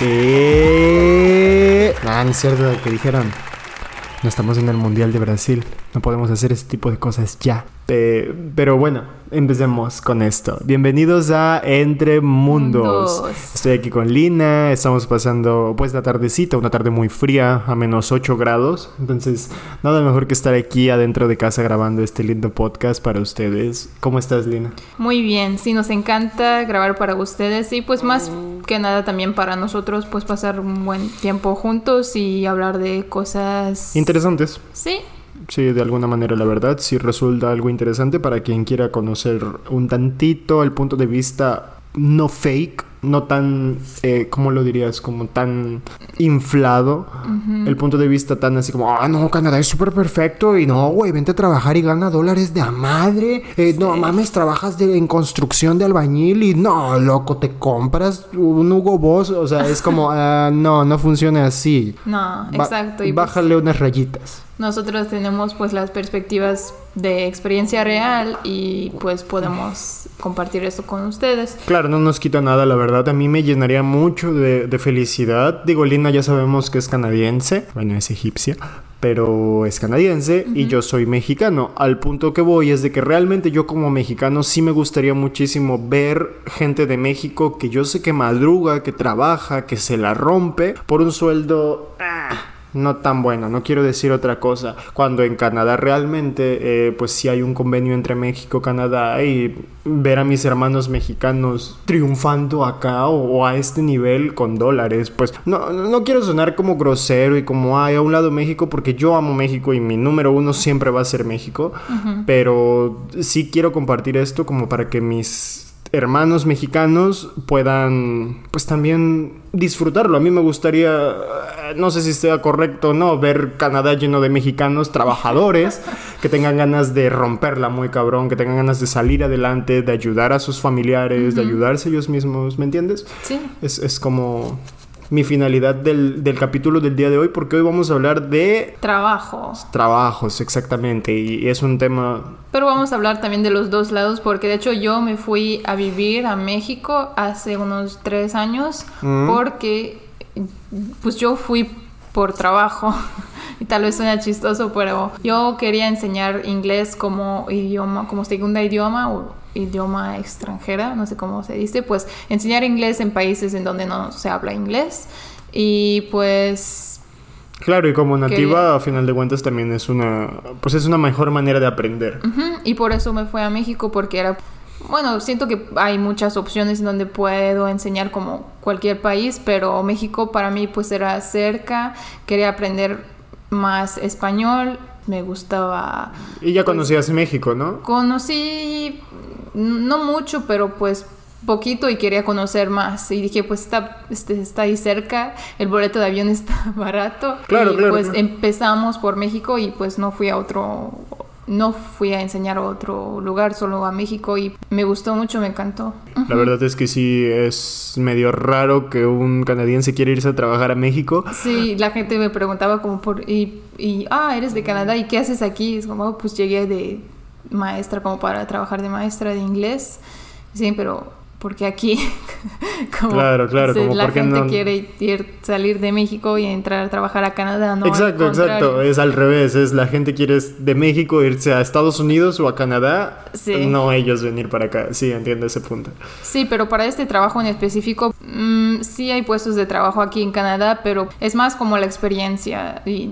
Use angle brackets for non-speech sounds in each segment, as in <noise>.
Eh... Ah, no es cierto lo que dijeron. No estamos en el Mundial de Brasil. No podemos hacer ese tipo de cosas ya. Eh, pero bueno, empecemos con esto. Bienvenidos a Entre Mundos. Mundos. Estoy aquí con Lina. Estamos pasando pues la tardecita, una tarde muy fría, a menos 8 grados. Entonces, nada mejor que estar aquí adentro de casa grabando este lindo podcast para ustedes. ¿Cómo estás, Lina? Muy bien, sí, nos encanta grabar para ustedes y pues más que nada también para nosotros pues pasar un buen tiempo juntos y hablar de cosas... Interesantes. Sí, Sí, de alguna manera, la verdad, sí resulta algo interesante para quien quiera conocer un tantito el punto de vista no fake, no tan, eh, ¿cómo lo dirías? Como tan inflado. El punto de vista tan así como, ah, no, Canadá es súper perfecto y no, güey, vente a trabajar y gana dólares de a madre. Eh, No mames, trabajas de- en construcción de albañil y no, loco, te compras un Hugo Boss. O sea, es como, <laughs> ah, no, no funciona así. no, Ba- exacto. Pues, bájale unas rayitas. Nosotros tenemos pues las perspectivas de experiencia real y pues podemos compartir esto con ustedes. Claro, no nos quita nada, la verdad. A mí me llenaría mucho de, de felicidad. Digo, Lina ya sabemos que es canadiense. Bueno, es egipcia. Pero es canadiense y yo soy mexicano. Al punto que voy es de que realmente yo como mexicano sí me gustaría muchísimo ver gente de México que yo sé que madruga, que trabaja, que se la rompe por un sueldo... ah, no tan bueno, no quiero decir otra cosa. Cuando en Canadá realmente, eh, pues sí hay un convenio entre México y Canadá y ver a mis hermanos mexicanos triunfando acá o, o a este nivel con dólares, pues no, no quiero sonar como grosero y como, ay, a un lado México, porque yo amo México y mi número uno siempre va a ser México, pero sí quiero compartir esto como para que mis hermanos mexicanos puedan pues también disfrutarlo. A mí me gustaría, no sé si sea correcto o no, ver Canadá lleno de mexicanos trabajadores <laughs> que tengan ganas de romperla muy cabrón, que tengan ganas de salir adelante, de ayudar a sus familiares, de ayudarse ellos mismos, ¿me entiendes? Sí, Es, es como mi finalidad del, del capítulo del día de hoy porque hoy vamos a hablar de trabajo. trabajos exactamente y es un tema Pero vamos a hablar también de los dos lados, porque de hecho yo me fui a vivir a México hace unos tres años, Mm. porque pues yo fui por trabajo. <laughs> Y tal vez suena chistoso, pero yo quería enseñar inglés como idioma, como segunda idioma o idioma extranjera, no sé cómo se dice, pues enseñar inglés en países en donde no se habla inglés. Y pues Claro, y como nativa, a final de cuentas, también es una, pues es una mejor manera de aprender. Ujú, Y por eso me fui a México porque era, bueno, siento que hay muchas opciones en donde puedo enseñar como cualquier país, pero México para mí pues era cerca, quería aprender más español, me gustaba, Y ya conocías México, ¿no? conocí no mucho, pero pues poquito y quería conocer más y dije pues está este, está ahí cerca el boleto de avión <laughs> está barato Claro, y claro, pues claro. empezamos por México y pues no fui a otro no fui a enseñar a otro lugar solo a México y me gustó mucho me encantó. La verdad es que sí es medio raro que un canadiense quiera irse a trabajar a México. sí la gente me preguntaba como por y, y ah eres de Canadá y qué haces aquí es como "Oh, pues llegué de maestra como para trabajar de maestra de inglés sí pero porque aquí <laughs> como Claro, claro, como la gente no- quiere ir, salir de México y entrar a trabajar a Canadá no al exacto, exacto. Es al revés. Es la gente quiere de México irse a Estados Unidos o a Canadá. Sí. No ellos venir para acá. Sí, entiendo ese punto. Sí, pero para este trabajo en específico, sí hay puestos de trabajo aquí en Canadá, pero es más como la experiencia y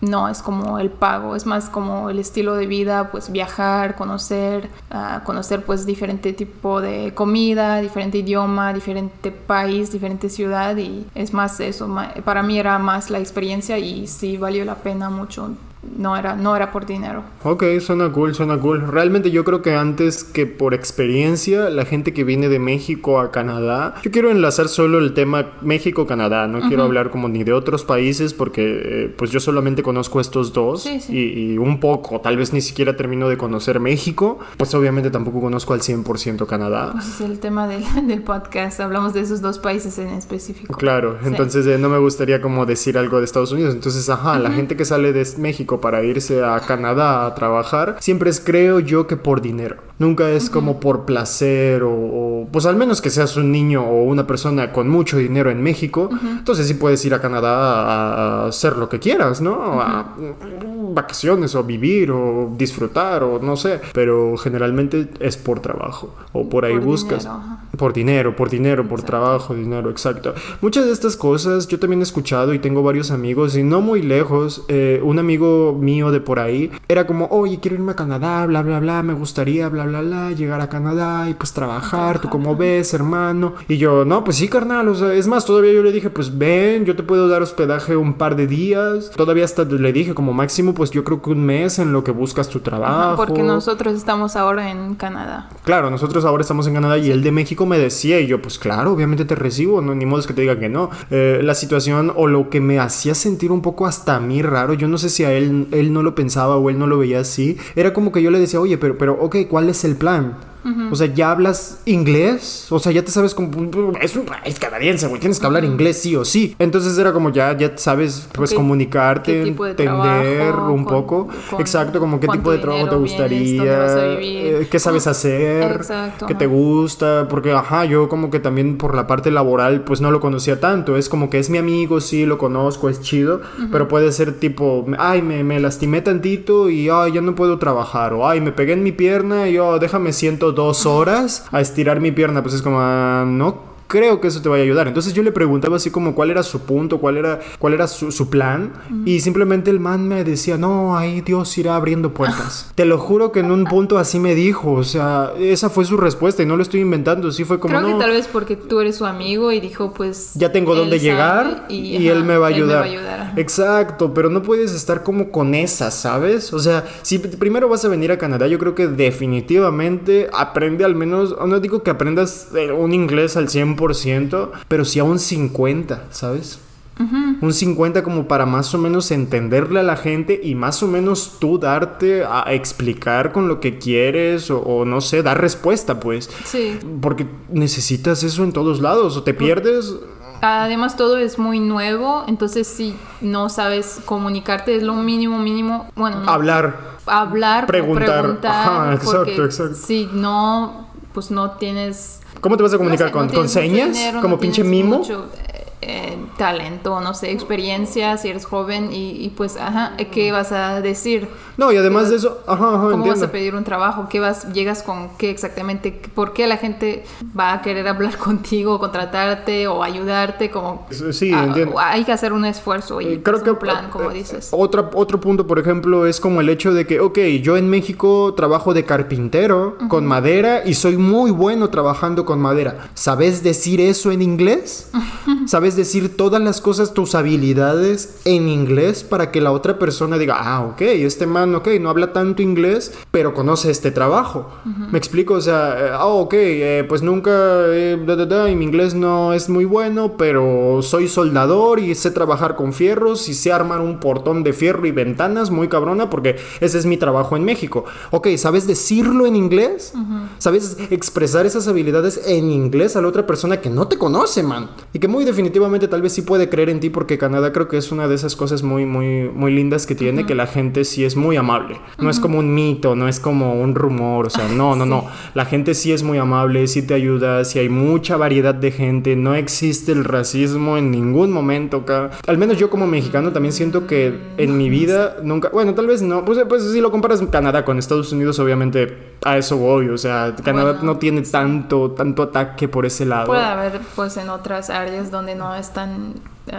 no es como el pago, es más como el estilo de vida, pues viajar, conocer, ah, conocer pues diferente tipo de comida, diferente idioma, diferente país, diferente ciudad y es más eso, para mí era más la experiencia y sí valió la pena mucho no era, no era por dinero. Ok, suena cool, suena cool. Realmente yo creo que antes que por experiencia, la gente que viene de México a Canadá, yo quiero enlazar solo el tema México-Canadá, no quiero hablar como ni de otros países porque eh, pues yo solamente conozco estos dos Sí, sí. Y, y un poco, tal vez ni siquiera termino de conocer México, pues obviamente tampoco conozco al 100% Canadá. Pues es el tema del, <laughs> del podcast, hablamos de esos dos países en específico. Claro, Sí. entonces eh, no me gustaría como decir algo de Estados Unidos. Entonces, ajá, la gente que sale de México para irse a Canadá a trabajar, siempre es, creo yo, que por dinero. Nunca es como por placer o, o- pues al menos que seas un niño o una persona con mucho dinero en México, entonces sí puedes ir a Canadá a, hacer lo que quieras, ¿no? A vacaciones o vivir o disfrutar o no sé, pero generalmente es por trabajo o por ahí Por buscas. dinero. Por dinero, por dinero, por trabajo, dinero, exacto. Muchas de estas cosas yo también he escuchado y tengo varios amigos y no muy lejos. eh, un amigo mío de por ahí era como, oye, quiero irme a Canadá, bla, bla, bla, me gustaría, bla, bla, bla, llegar a Canadá y pues trabajar, tú como ves, hermano. Y yo, no, pues sí, carnal, o sea, es más, todavía yo le dije, pues ven, yo te puedo dar hospedaje un par de días. Todavía hasta le dije como máximo, pues yo creo que un mes en lo que buscas tu trabajo. Porque nosotros estamos ahora en Canadá. Claro, nosotros ahora estamos en Canadá y el de México me decía y yo pues claro, obviamente te recibo, no ni modo es que te diga que no. Eh, la situación o lo que me hacía sentir un poco hasta a mí raro, yo no sé si a él él no lo pensaba o él no lo veía así, era como que yo le decía, "Oye, pero pero ok, ¿cuál es el plan?" O sea, ¿ya hablas inglés? O sea, ya te sabes como... Es un país canadiense, güey. Tienes que hablar inglés sí o sí. Entonces era como ya, ya sabes, pues, Ok, comunicarte, ¿qué tipo de entender trabajo? un Con- poco. con Exacto, como qué tipo de trabajo te vienes, vas a gustaría, vivir. eh, qué sabes hacer, Exacto, qué ajá. te gusta, porque ajá, yo como que también por la parte laboral pues no lo conocía tanto, es como que es mi amigo, sí, lo conozco, es chido, pero puede ser tipo, ay, me, me lastimé tantito y ay, ya no puedo trabajar, o ay, me pegué en mi pierna y oh, déjame siento dos horas a estirar mi pierna, pues es como, ah, no creo que eso te vaya a ayudar. Entonces yo le preguntaba así como cuál era su punto, cuál era, cuál era su, su plan. Y simplemente el man me decía, no, ahí Dios irá abriendo puertas. <laughs> Te lo juro que en un punto así me dijo. O sea, esa fue su respuesta y no lo estoy inventando. Sí fue como, Creo no, que tal vez porque tú eres su amigo y dijo, pues... ya tengo dónde llegar y, ajá, él me va a ayudar. ajá. Exacto, pero no puedes estar como con esa, ¿sabes? O sea, si primero vas a venir a Canadá, yo creo que definitivamente aprende al menos, no digo que aprendas eh, un inglés al 100%, pero sí a un 50, ¿sabes? Un 50 como para más o menos entenderle a la gente y más o menos tú darte a explicar con lo que quieres o, o no sé, dar respuesta pues. Sí. Porque necesitas eso en todos lados o te pierdes. Además todo es muy nuevo, entonces si no sabes comunicarte es lo mínimo mínimo, bueno, no, Hablar. hablar, Preguntar. preguntar, Ajá, exacto, exacto. si no, pues no tienes ¿Cómo te vas a comunicar? no sé, ¿Con, no señas? dinero, ¿Como no pinche mimo? mucho, eh, talento, no sé, experiencia, si eres joven y, y pues, ajá, ¿qué vas a decir? No, y además ¿Qué de eso, ajá, ajá, ¿Cómo entiendo. vas a pedir un trabajo? ¿Qué vas, llegas con qué exactamente? ¿Por qué la gente va a querer hablar <laughs> contigo, contratarte o ayudarte? Como, Sí, Ah, entiendo. Hay que hacer un esfuerzo y Eh, Creo que un plan, como eh, dices. Otra, otro punto, por ejemplo, es como el hecho de que, ok, yo en México trabajo de carpintero con madera y soy muy bueno trabajando con madera. ¿Sabes decir eso en inglés? ¿Sabes <laughs> decir todas las cosas, tus habilidades en inglés para que la otra persona diga, ah, ok, este man, ok, no habla tanto inglés, pero conoce este trabajo? Me explico, o sea, eh, ah, ok, eh, pues nunca, eh, da, da, da, y mi inglés no es muy bueno, pero soy soldador y sé trabajar con fierros y sé armar un portón de fierro y ventanas muy cabrona porque ese es mi trabajo en México. Ok, ¿sabes decirlo en inglés? ¿Sabes expresar esas habilidades en inglés a la otra persona que no te conoce, man? Y que muy definitivamente tal vez sí puede creer en ti porque Canadá creo que es una de esas cosas muy, muy, muy lindas que tiene, que la gente sí es muy amable. No es como un mito, no es como un rumor, o sea, no, no, no. La gente sí es muy amable, sí te ayuda, sí hay mucha variedad de gente, no existe el racismo en ningún momento acá. Al menos yo como mexicano también siento que en mi vida nunca, bueno, tal vez no, pues, pues si lo comparas Canadá con Estados Unidos, obviamente a eso voy, o sea, Canadá Bueno, no tiene tanto, tanto ataque por ese lado. Puede haber, pues, en otras áreas donde no es tan,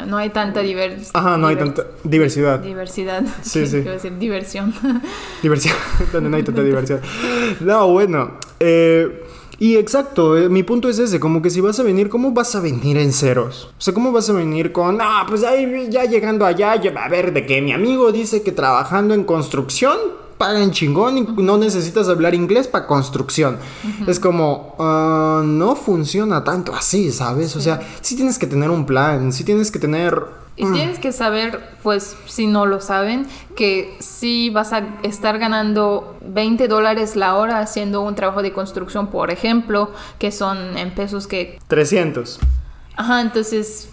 no hay tanta diversidad. Ajá, no hay tanta diversidad. Diversidad. Sí, <laughs> sí. Quiero decir, diversión. <laughs> Diversión, <laughs> donde no hay tanta diversión. No, bueno. eh, Y exacto, eh, mi punto es ese, como que si vas a venir, ¿cómo vas a venir en ceros? O sea, ¿cómo vas a venir con, ah, pues ahí ya llegando allá, ya, a ver, de que mi amigo dice que trabajando en construcción pagan chingón y no necesitas hablar inglés para construcción. Es como, ah, no funciona tanto así, ¿sabes? O sea, sí tienes que tener un plan, sí tienes que tener y tienes que saber, pues si no lo saben, que si vas a estar ganando 20 dólares la hora haciendo un trabajo de construcción, por ejemplo, que son en pesos que... 300. Ajá, entonces,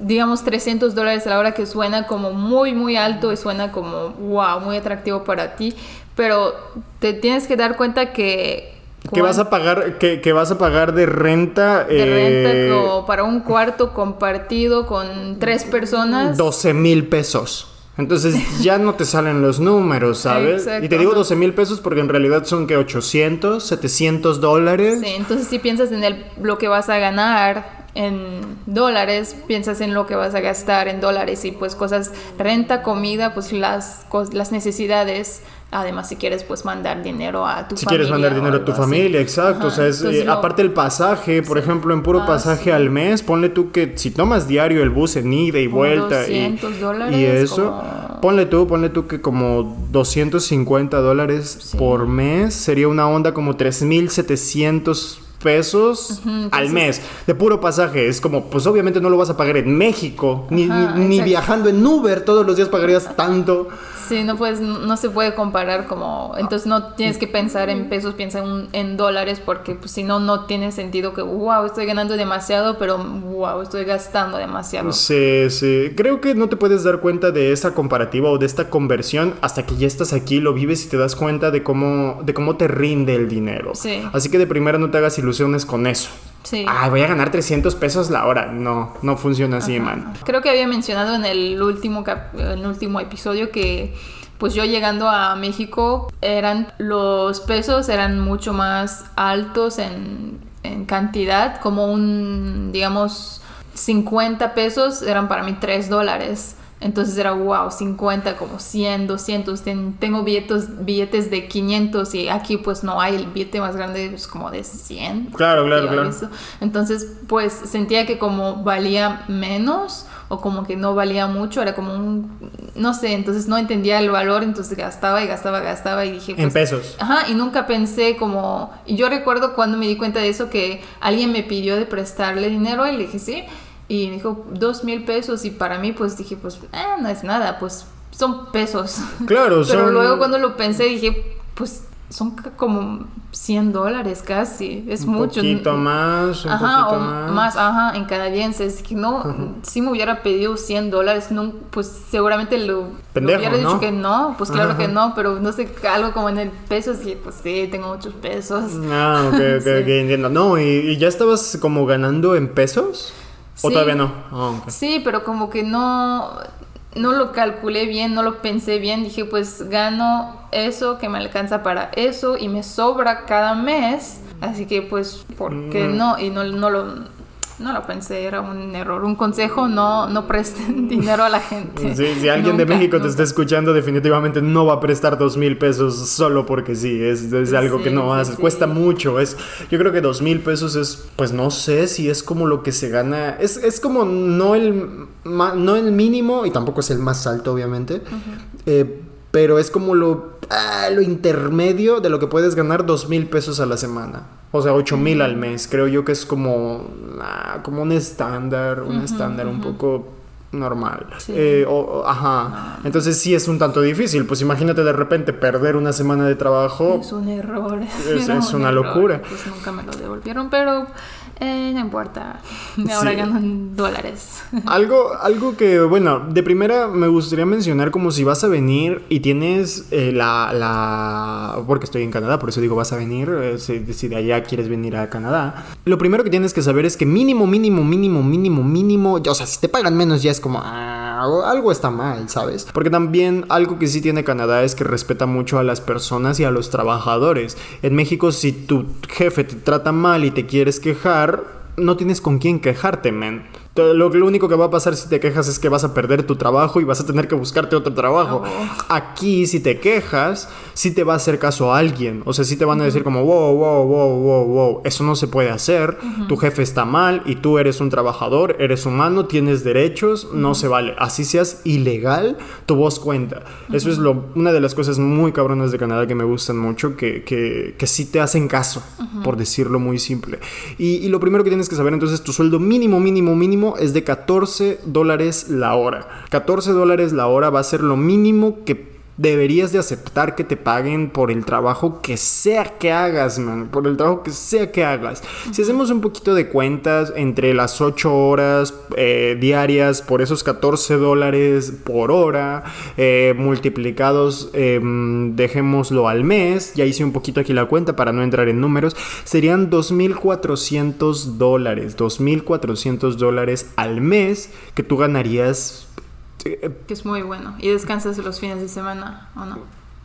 digamos 300 dólares a la hora que suena como muy, muy alto y suena como, wow, muy atractivo para ti, pero te tienes que dar cuenta que que vas a pagar, que, vas a pagar de renta. De renta eh, como para un cuarto compartido con tres personas. 12 mil pesos. Entonces ya no te salen los números, ¿sabes? Y te digo 12 mil pesos porque en realidad son que 800, 700 dólares. Sí, entonces si piensas en el, lo que vas a ganar en dólares, piensas en lo que vas a gastar en dólares y pues cosas, renta, comida, pues las, las necesidades Además, si quieres, pues mandar dinero a tu familia. Si quieres mandar dinero a tu familia, exacto. o sea, es, eh, aparte el pasaje, por ejemplo, en puro ah, pasaje al mes, ponle tú que si tomas diario el bus en ida y vuelta. y, dólares. Y eso, ponle tú, ponle tú que como 250 dólares por mes sería una onda como 3700 pesos al mes de puro pasaje. Es como, pues obviamente no lo vas a pagar en México, ni, ni viajando en Uber todos los días pagarías <laughs> tanto. Sí, no puedes, no se puede comparar como, entonces no tienes que pensar en pesos, piensa en, dólares porque pues, si no, no tiene sentido que, wow, estoy ganando demasiado, pero wow, estoy gastando demasiado. Sí, sí, creo que no te puedes dar cuenta de esa comparativa o de esta conversión hasta que ya estás aquí, lo vives y te das cuenta de cómo, de cómo te rinde el dinero. Sí. Así que de primera no te hagas ilusiones con eso. Sí. Ay, voy a ganar 300 pesos la hora. No, no funciona así, man. Creo que había mencionado en el último, el último episodio que pues yo llegando a México eran los pesos eran mucho más altos en, en cantidad, como un, digamos, 50 pesos eran para mí 3 dólares. Entonces era wow, 50, como 100, 200. tengo billetes, billetes de 500 y aquí pues no hay el billete más grande, es pues, como de 100. Claro, claro, claro. Entonces pues sentía que como valía menos o como que no valía mucho, era como un, no sé, entonces no entendía el valor, entonces gastaba y gastaba, gastaba y dije... en pues, pesos. Ajá, y nunca pensé como... Y yo recuerdo cuando me di cuenta de eso que alguien me pidió de prestarle dinero y le dije sí. Y me dijo, dos mil pesos. Y para mí, pues dije, pues, eh, no es nada, pues son pesos. <laughs> Claro, Pero luego cuando lo pensé, dije, pues son como 100 dólares casi, es mucho. Un poquito más, un ajá, poquito más. más. ajá, en canadienses. Que no, si me hubiera pedido 100 dólares, no, pues seguramente lo, hubiera dicho que no, pues claro que no, pero no sé, algo como en el peso, sí, pues sí, tengo muchos pesos. Ah, ok, <laughs> ok, entiendo. No, ¿y, ¿y, ya estabas como ganando en pesos? ¿O todavía no? Ah, sí, pero como que no, no lo calculé bien, no lo pensé bien. Dije, pues gano eso que me alcanza para eso y me sobra cada mes. Así que pues, ¿por qué mm. no? Y no, no lo no lo pensé, era un error. Un consejo, no, no presten <laughs> dinero a la gente. si alguien de México te está escuchando, definitivamente no va a prestar dos mil pesos solo porque sí, es, es algo que no hace. Cuesta mucho. Es, yo creo que dos mil pesos es, pues no sé si es como lo que se gana. Es, es como no el, no el mínimo y tampoco es el más alto, obviamente. eh, pero es como lo, ah, lo intermedio de lo que puedes ganar dos mil pesos a la semana. O sea, ocho mil al mes. Creo yo que es como, ah, como un estándar, un estándar un poco normal. Eh, ajá. Ah. Entonces sí es un tanto difícil. Pues imagínate de repente perder una semana de trabajo. Es un error. <laughs> Es, una locura. Pues nunca me lo devolvieron, pero eh, no importa. <laughs> Ahora ganan dólares. <laughs> Algo, algo que, bueno, de primera me gustaría mencionar como si vas a venir y tienes eh, la, la, Porque estoy en Canadá, por eso digo vas a venir, eh, si, de allá quieres venir a Canadá. Lo primero que tienes que saber es que mínimo, mínimo, mínimo, mínimo, mínimo... O sea, si te pagan menos ya es como... Ah, algo está mal, ¿sabes? Porque también algo que sí tiene Canadá es que respeta mucho a las personas y a los trabajadores. En México, si tu jefe te trata mal y te quieres quejar, no tienes con quién quejarte, men. Todo- Lo, lo único que va a pasar si te quejas es que vas a perder tu trabajo y vas a tener que buscarte otro trabajo. Aquí, si te quejas, sí te va a hacer caso a alguien. O sea, sí te van a decir como, wow, wow, wow, wow, wow, eso no se puede hacer. Tu jefe está mal y tú eres un trabajador, eres humano, tienes derechos, no se vale. Así seas ilegal, tu voz cuenta. Eso es lo, una de las cosas muy cabronas de Canadá que me gustan mucho, que, que, que sí te hacen caso, por decirlo muy simple. Y, y lo primero que tienes que saber entonces, tu sueldo mínimo, mínimo, mínimo es de 14 dólares la hora. 14 dólares la hora va a ser lo mínimo que deberías de aceptar que te paguen por el trabajo que sea que hagas, man. Por el trabajo que sea que hagas. Si hacemos un poquito de cuentas entre las 8 horas eh, diarias por esos 14 dólares por hora, eh, multiplicados, eh, dejémoslo al mes, ya hice un poquito aquí la cuenta para no entrar en números, serían 2.400 dólares, 2.400 dólares al mes que tú ganarías Que es muy bueno. Y descansas los fines de semana, ¿o no?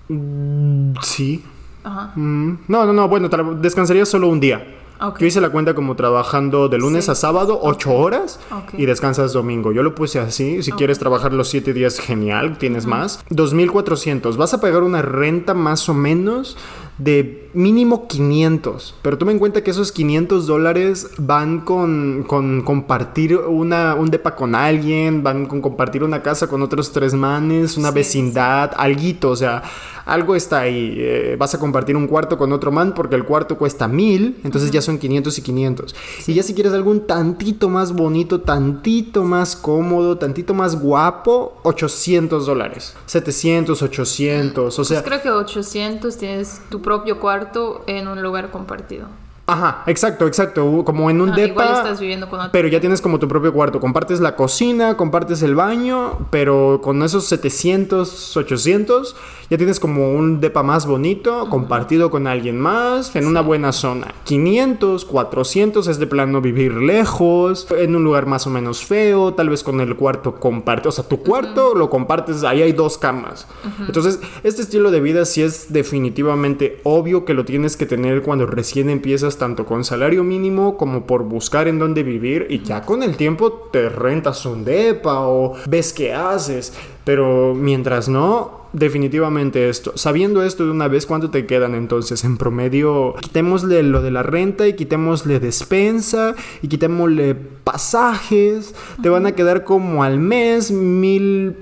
Mm, Sí. Ajá. Mm, No, no, no, bueno, descansaría solo un día. Yo hice la cuenta como trabajando de lunes Sí. a sábado, ocho horas, Ok. y descansas domingo. Yo lo puse así. Si quieres trabajar los siete días, genial, tienes más. 2.400. Vas a pagar una renta más o menos de mínimo 500. Pero toma en cuenta que esos 500 dólares van con, con compartir una, un depa con alguien, van con compartir una casa con otros tres manes, una Sí, vecindad, alguito, o sea, algo está ahí. Eh, vas a compartir un cuarto con otro man porque el cuarto cuesta mil, entonces ya son 500 y 500. Y ya si quieres algo un tantito más bonito, tantito más cómodo, tantito más guapo, 800 dólares. 700, 800, o sea... Pues creo que 800 tienes tu propio cuarto en un lugar compartido. Ajá, exacto, exacto. Como en un Ah, depa. igual estás viviendo con otro. Pero ya tienes como tu propio cuarto. Compartes la cocina, compartes el baño, pero con esos 700, 800, ya tienes como un depa más bonito, compartido con alguien más, en una buena zona. 500, 400 es de plano vivir lejos, en un lugar más o menos feo, tal vez con el cuarto compartido. O sea, tu cuarto lo compartes, ahí hay dos camas. Entonces, este estilo de vida sí es definitivamente obvio que lo tienes que tener cuando recién empiezas, tanto con salario mínimo como por buscar en dónde vivir y ya con el tiempo te rentas un depa o ves qué haces. Pero mientras no, definitivamente esto. Sabiendo esto de una vez, ¿cuánto te quedan entonces en promedio? Quitémosle lo de la renta y quitémosle despensa y quitémosle pasajes. Te van a quedar como al mes mil...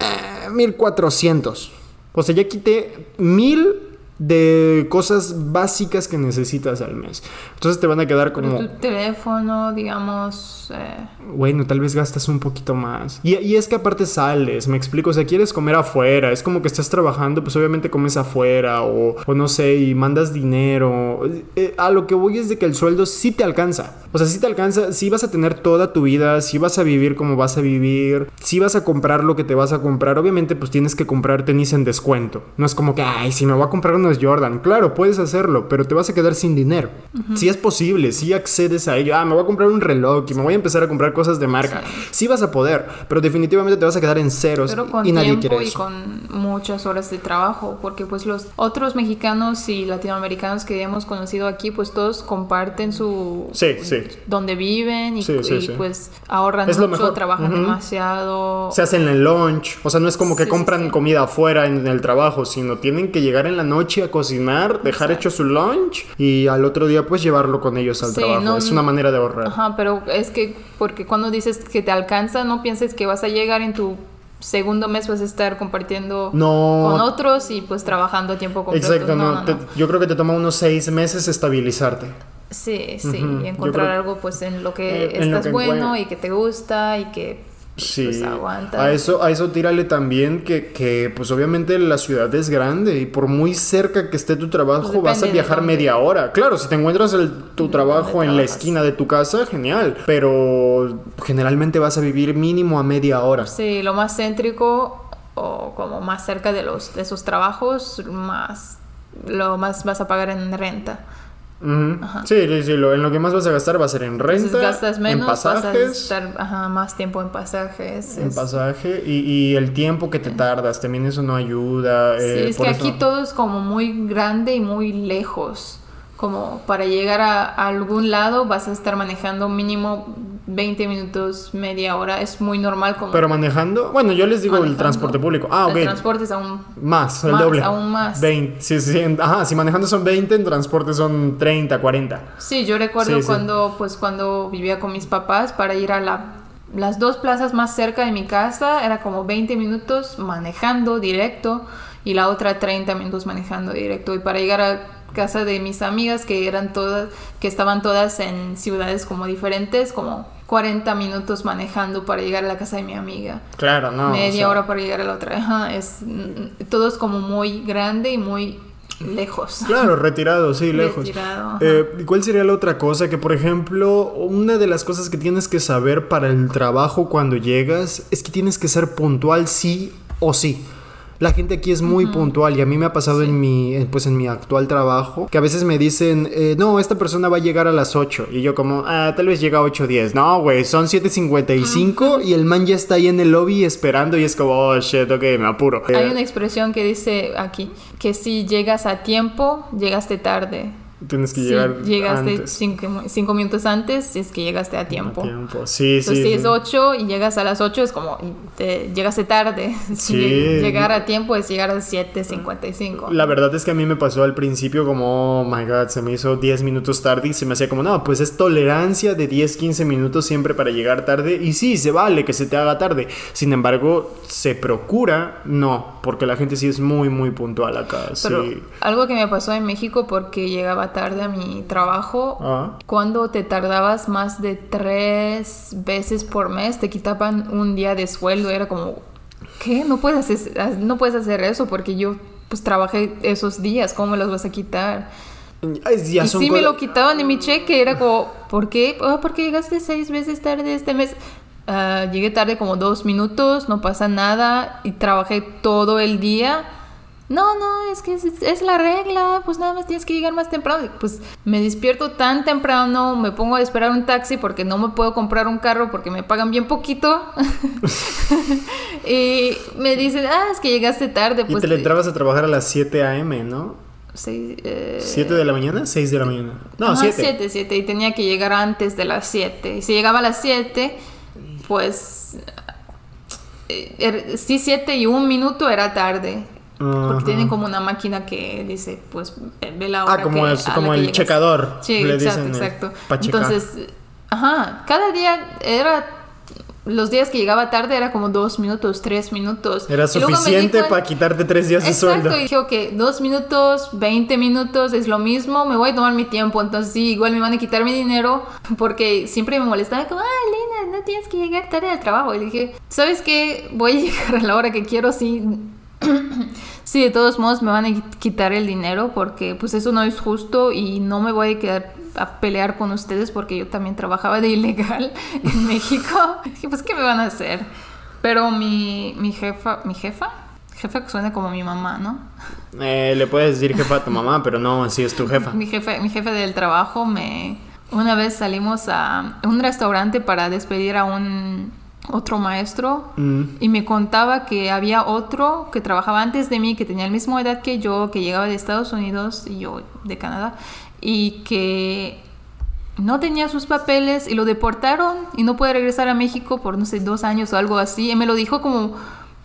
eh, 1400. O sea, ya quité mil de cosas básicas que necesitas al mes. Entonces te van a quedar Pero como... tu teléfono, digamos... eh, Bueno, tal vez gastas un poquito más. Y, y es que aparte sales, me explico, o sea, quieres comer afuera, es como que estás trabajando, pues obviamente comes afuera o, o no sé, y mandas dinero. Eh, a lo que voy es de que el sueldo sí te alcanza. O sea, sí te alcanza, sí vas a tener toda tu vida, sí vas a vivir como vas a vivir, sí vas a comprar lo que te vas a comprar. Obviamente, pues tienes que comprar tenis en descuento. No es como que, ay, si me voy a comprar unos Jordan. Claro, puedes hacerlo, pero te vas a quedar sin dinero. Sí es posible, sí accedes a ello. Ah, me voy a comprar un reloj y me voy a empezar a comprar cosas de marca. Sí, vas a poder, pero definitivamente te vas a quedar en ceros Pero con y nadie tiempo quiere y eso. con muchas horas de trabajo, porque pues los otros mexicanos y latinoamericanos que hemos conocido aquí, pues todos comparten su... Sí, sí. Donde viven y, Sí, sí, y, sí. pues ahorran Es mucho, trabajan Ujú. demasiado. Se hacen el lunch, o sea, no es como que Sí, sí, compran sí. comida afuera en el trabajo, sino tienen que llegar en la noche a cocinar, dejar Exacto. hecho su lunch y al otro día pues llevarlo con ellos al Sí, trabajo. no- es una manera de ahorrar. Ajá, pero es que porque cuando dices que te alcanza, no pienses que vas a llegar en tu segundo mes vas a estar compartiendo No. con otros y pues trabajando a tiempo completo. Exacto, no, no, te- no. yo creo que te toma unos seis meses estabilizarte. Sí, sí, y encontrar creo- algo pues en lo que Eh, lo estás que bueno y que te gusta y que Sí, pues aguanta. a eso, a eso tírale también que, que, pues obviamente la ciudad es grande y por muy cerca que esté tu trabajo Pues vas a viajar media hora. Claro, si te encuentras el- tu trabajo en la esquina de tu casa, genial, pero generalmente vas a vivir mínimo a media hora. Sí, lo más céntrico o como más cerca de los de esos trabajos, más lo más vas a pagar en renta. Sí, sí, sí, lo- en lo que más vas a gastar va a ser en renta, Entonces gastas menos, en vas a pasajes, ajá, más tiempo en pasajes. en es- pasaje y, y el tiempo que te tardas, también eso no ayuda. Sí, eh, es por que eso- aquí todo es como muy grande y muy lejos. Como para llegar a, a algún lado vas a estar manejando mínimo 20 minutos, media hora, es muy normal como... Pero manejando, bueno, yo les digo el transporte público. Ah, ok. El transporte es aún... Más, el Más, doble. aún más. 20. Sí, sí. Ajá, si manejando son 20, en transporte son 30, 40. Sí, yo recuerdo Sí, sí. cuando, pues, cuando vivía con mis papás para ir a la, las dos plazas más cerca de mi casa, era como 20 minutos manejando directo y la otra 30 minutos manejando directo. Y para llegar a casa de mis amigas que eran todas, que estaban todas en ciudades como diferentes, como 40 minutos manejando para llegar a la casa de mi amiga. Claro, no. o Media sea, hora para llegar a la otra. Ajá, es, todo es como muy grande y muy lejos. Claro, retirado, sí, <laughs> lejos. Retirado. Eh, ¿y ¿Cuál sería la otra cosa? Que, por ejemplo, una de las cosas que tienes que saber para el trabajo cuando llegas es que tienes que ser puntual sí o sí. La gente aquí es muy puntual y a mí me ha pasado en mi en- pues en mi actual trabajo que a veces me dicen, eh, no, esta persona va a llegar a las 8 y yo como, ah, tal vez llega a 8.10. No, güey, son 7.55 y el man ya está ahí en el lobby esperando y es como, oh, shit, ok, me apuro. Hay Eh, una expresión que dice aquí que si llegas a tiempo, llegaste tarde. Tienes que llegar llegaste antes. cinco, cinco minutos antes, es que llegaste a tiempo. Tiempo. Sí, Entonces, sí. si es sí. 8 y llegas a las 8, es como te, llegaste tarde. <laughs> Sí. lleg- llegar a tiempo es llegar a 7.55. La verdad es que a mí me pasó al principio como, oh my god, se me hizo 10 minutos tarde y se me hacía como, no, pues es tolerancia de 10, 15 minutos siempre para llegar tarde. Y sí, se vale que se te haga tarde. Sin embargo, se procura, no, porque la gente sí es muy, muy puntual acá. Pero sí. algo que me pasó en México porque llegaba tarde a mi trabajo, Ah. cuando te tardabas más de tres veces por mes, te quitaban un día de sueldo. Era como, ¿qué? No puedes hacer, no puedes hacer eso porque yo pues trabajé esos días, ¿cómo me los vas a quitar? Ya y sí me lo quitaban de mi cheque, era como, ¿por qué? "Ah, porque llegaste seis veces tarde este mes. Ah, llegué tarde como dos minutos, no pasa nada y trabajé todo el día. No, no, es que es, es la regla, pues nada más tienes que llegar más temprano. Pues me despierto tan temprano, me pongo a esperar un taxi porque no me puedo comprar un carro porque me pagan bien poquito. <laughs> y me dicen, ah, es que llegaste tarde. Y Pues te le entrabas a trabajar a las 7 a.m., ¿no? sí, eh, ¿7 de la mañana? ¿6 de la mañana? No, Ajá, 7. siete, siete, y tenía que llegar antes de las 7. Y si llegaba a las 7, pues eh, er- sí, 7 y un minuto era tarde. Porque tienen como una máquina que dice, pues ve la hora Ah, como, que- es, como el checador. Sí, le exacto, dicen, eh, exacto. Entonces, ajá, cada día era los días que llegaba tarde era como dos minutos, tres minutos. Era suficiente para quitarte tres días de Exacto, sueldo. y dije, ok, dos minutos, 20 minutos es lo mismo, me voy a tomar mi tiempo, entonces sí, igual me van a quitar mi dinero, porque siempre me molestaba como, ay, Lina, no tienes que llegar tarde al trabajo. Y dije, ¿sabes qué? Voy a <laughs> llegar a la hora que quiero, sí. <coughs> Sí, de todos modos me van a quitar el dinero porque pues eso no es justo y no me voy a quedar a pelear con ustedes porque yo también trabajaba de ilegal <laughs> en México. Pues ¿qué me van a hacer? Pero mi, mi jefa, mi jefa, jefa que suena como mi mamá, ¿no? Eh, le puedes decir jefa a tu mamá, pero no, así es tu jefa. Mi jefe, mi jefe del trabajo me una vez salimos a un restaurante para despedir a un otro maestro Mm. y me contaba que había otro que trabajaba antes de mí, que tenía la misma edad que yo, que llegaba de Estados Unidos y yo de Canadá, y que no tenía sus papeles y lo deportaron y no puede regresar a México por, no sé, dos años o algo así. Y me lo dijo como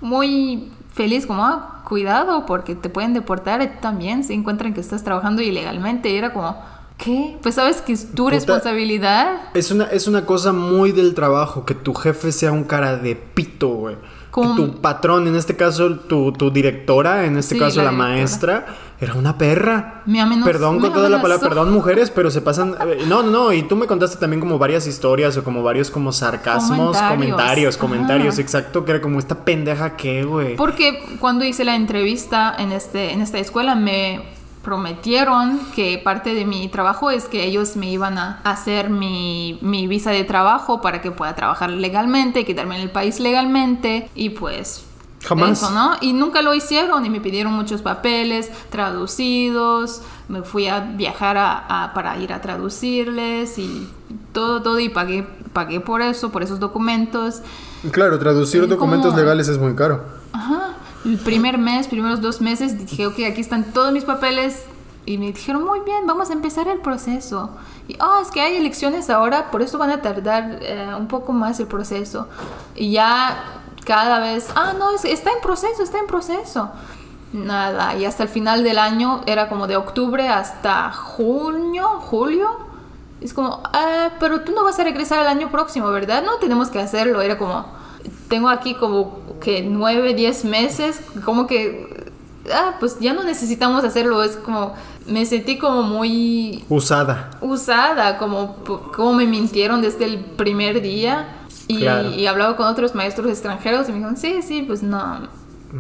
muy feliz, como, ah, cuidado, porque te pueden deportar también si encuentran que estás trabajando ilegalmente. Y era como, ¿qué? Pues sabes que es tu Puta. responsabilidad. Es una, es una cosa muy del trabajo, que tu jefe sea un cara de pito, güey. Que tu patrón, en este caso tu, tu directora, en este Sí, caso la maestra, era una perra. Me amenazó- Perdón con toda la palabra, perdón mujeres, pero se pasan... eh, No, no, no, y tú me contaste también como varias historias o como varios como sarcasmos, Comentarios. comentarios, exacto, que era como esta pendeja que, güey. Porque cuando hice la entrevista en, este, en esta escuela me prometieron que parte de mi trabajo es que ellos me iban a hacer mi, mi visa de trabajo para que pueda trabajar legalmente, quedarme en el país legalmente y pues... Jamás. Eso, ¿no? Y nunca lo hicieron y me pidieron muchos papeles traducidos, me fui a viajar a- a- para ir a traducirles y todo, todo y pagué, pagué por eso, por esos documentos. Claro, traducir Sí, documentos como- legales es muy caro. Ajá. El primer mes, primeros dos meses, dije, ok, aquí están todos mis papeles y me dijeron, muy bien, vamos a empezar el proceso. Y, oh, es que hay elecciones ahora, por eso van a tardar eh, un poco más el proceso. Y ya cada vez, ah, no, está en proceso, está en proceso. Nada, y hasta el final del año era como de octubre hasta junio, julio. Es como, ah, pero tú no vas a regresar el año próximo, ¿verdad? No tenemos que hacerlo. Era como, tengo aquí como que nueve, diez meses, como que, ah, pues ya no necesitamos hacerlo. Es como, me sentí como muy... Usada. Usada, como, como me mintieron desde el primer día. Y, y hablaba con otros maestros extranjeros y me dijeron, sí, sí, pues no.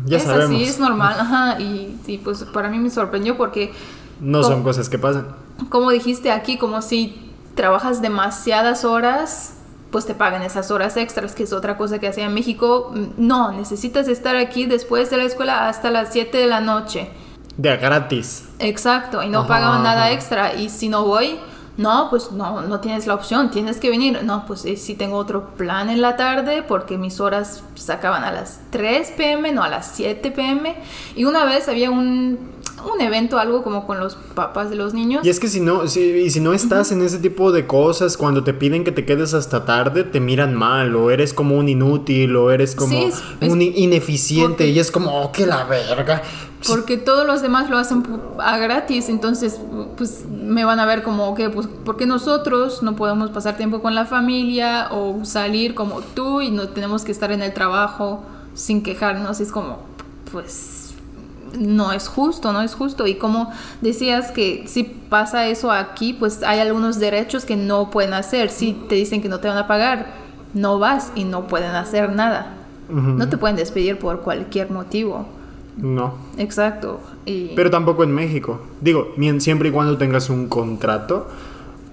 Ya es así, es normal. Ajá, y, y, pues para mí me sorprendió porque... No son cosas que pasan. Como dijiste aquí, como si trabajas demasiadas horas, pues te pagan esas horas extras, que es otra cosa que hacía en México. No, necesitas estar aquí después de la escuela hasta las 7 de la noche. De gratis. Exacto, y no pagaban nada extra. Y si no voy, no, pues no, no tienes la opción, tienes que venir. No, pues eh, sí tengo otro plan en la tarde porque mis horas se acaban a las 3 pm, no a las 7 pm. Y una vez había un, un evento, algo como con los papás de los niños. Y es que si no, si, y si no estás en ese tipo de cosas, cuando te piden que te quedes hasta tarde, te miran mal, o eres como un inútil, o eres como un ineficiente, y es como, oh, que la verga. Porque todos los demás lo hacen a gratis, entonces pues me van a ver como, que pues porque nosotros no podemos pasar tiempo con la familia o salir como tú y no tenemos que estar en el trabajo sin quejarnos, es como, pues no es justo, no es justo. Y como decías que si pasa eso aquí, pues hay algunos derechos que no pueden hacer. Si te dicen que no te van a pagar, no vas y no pueden hacer nada. No te pueden despedir por cualquier motivo. No. Exacto. Pero tampoco en México. Digo, siempre y cuando tengas un contrato.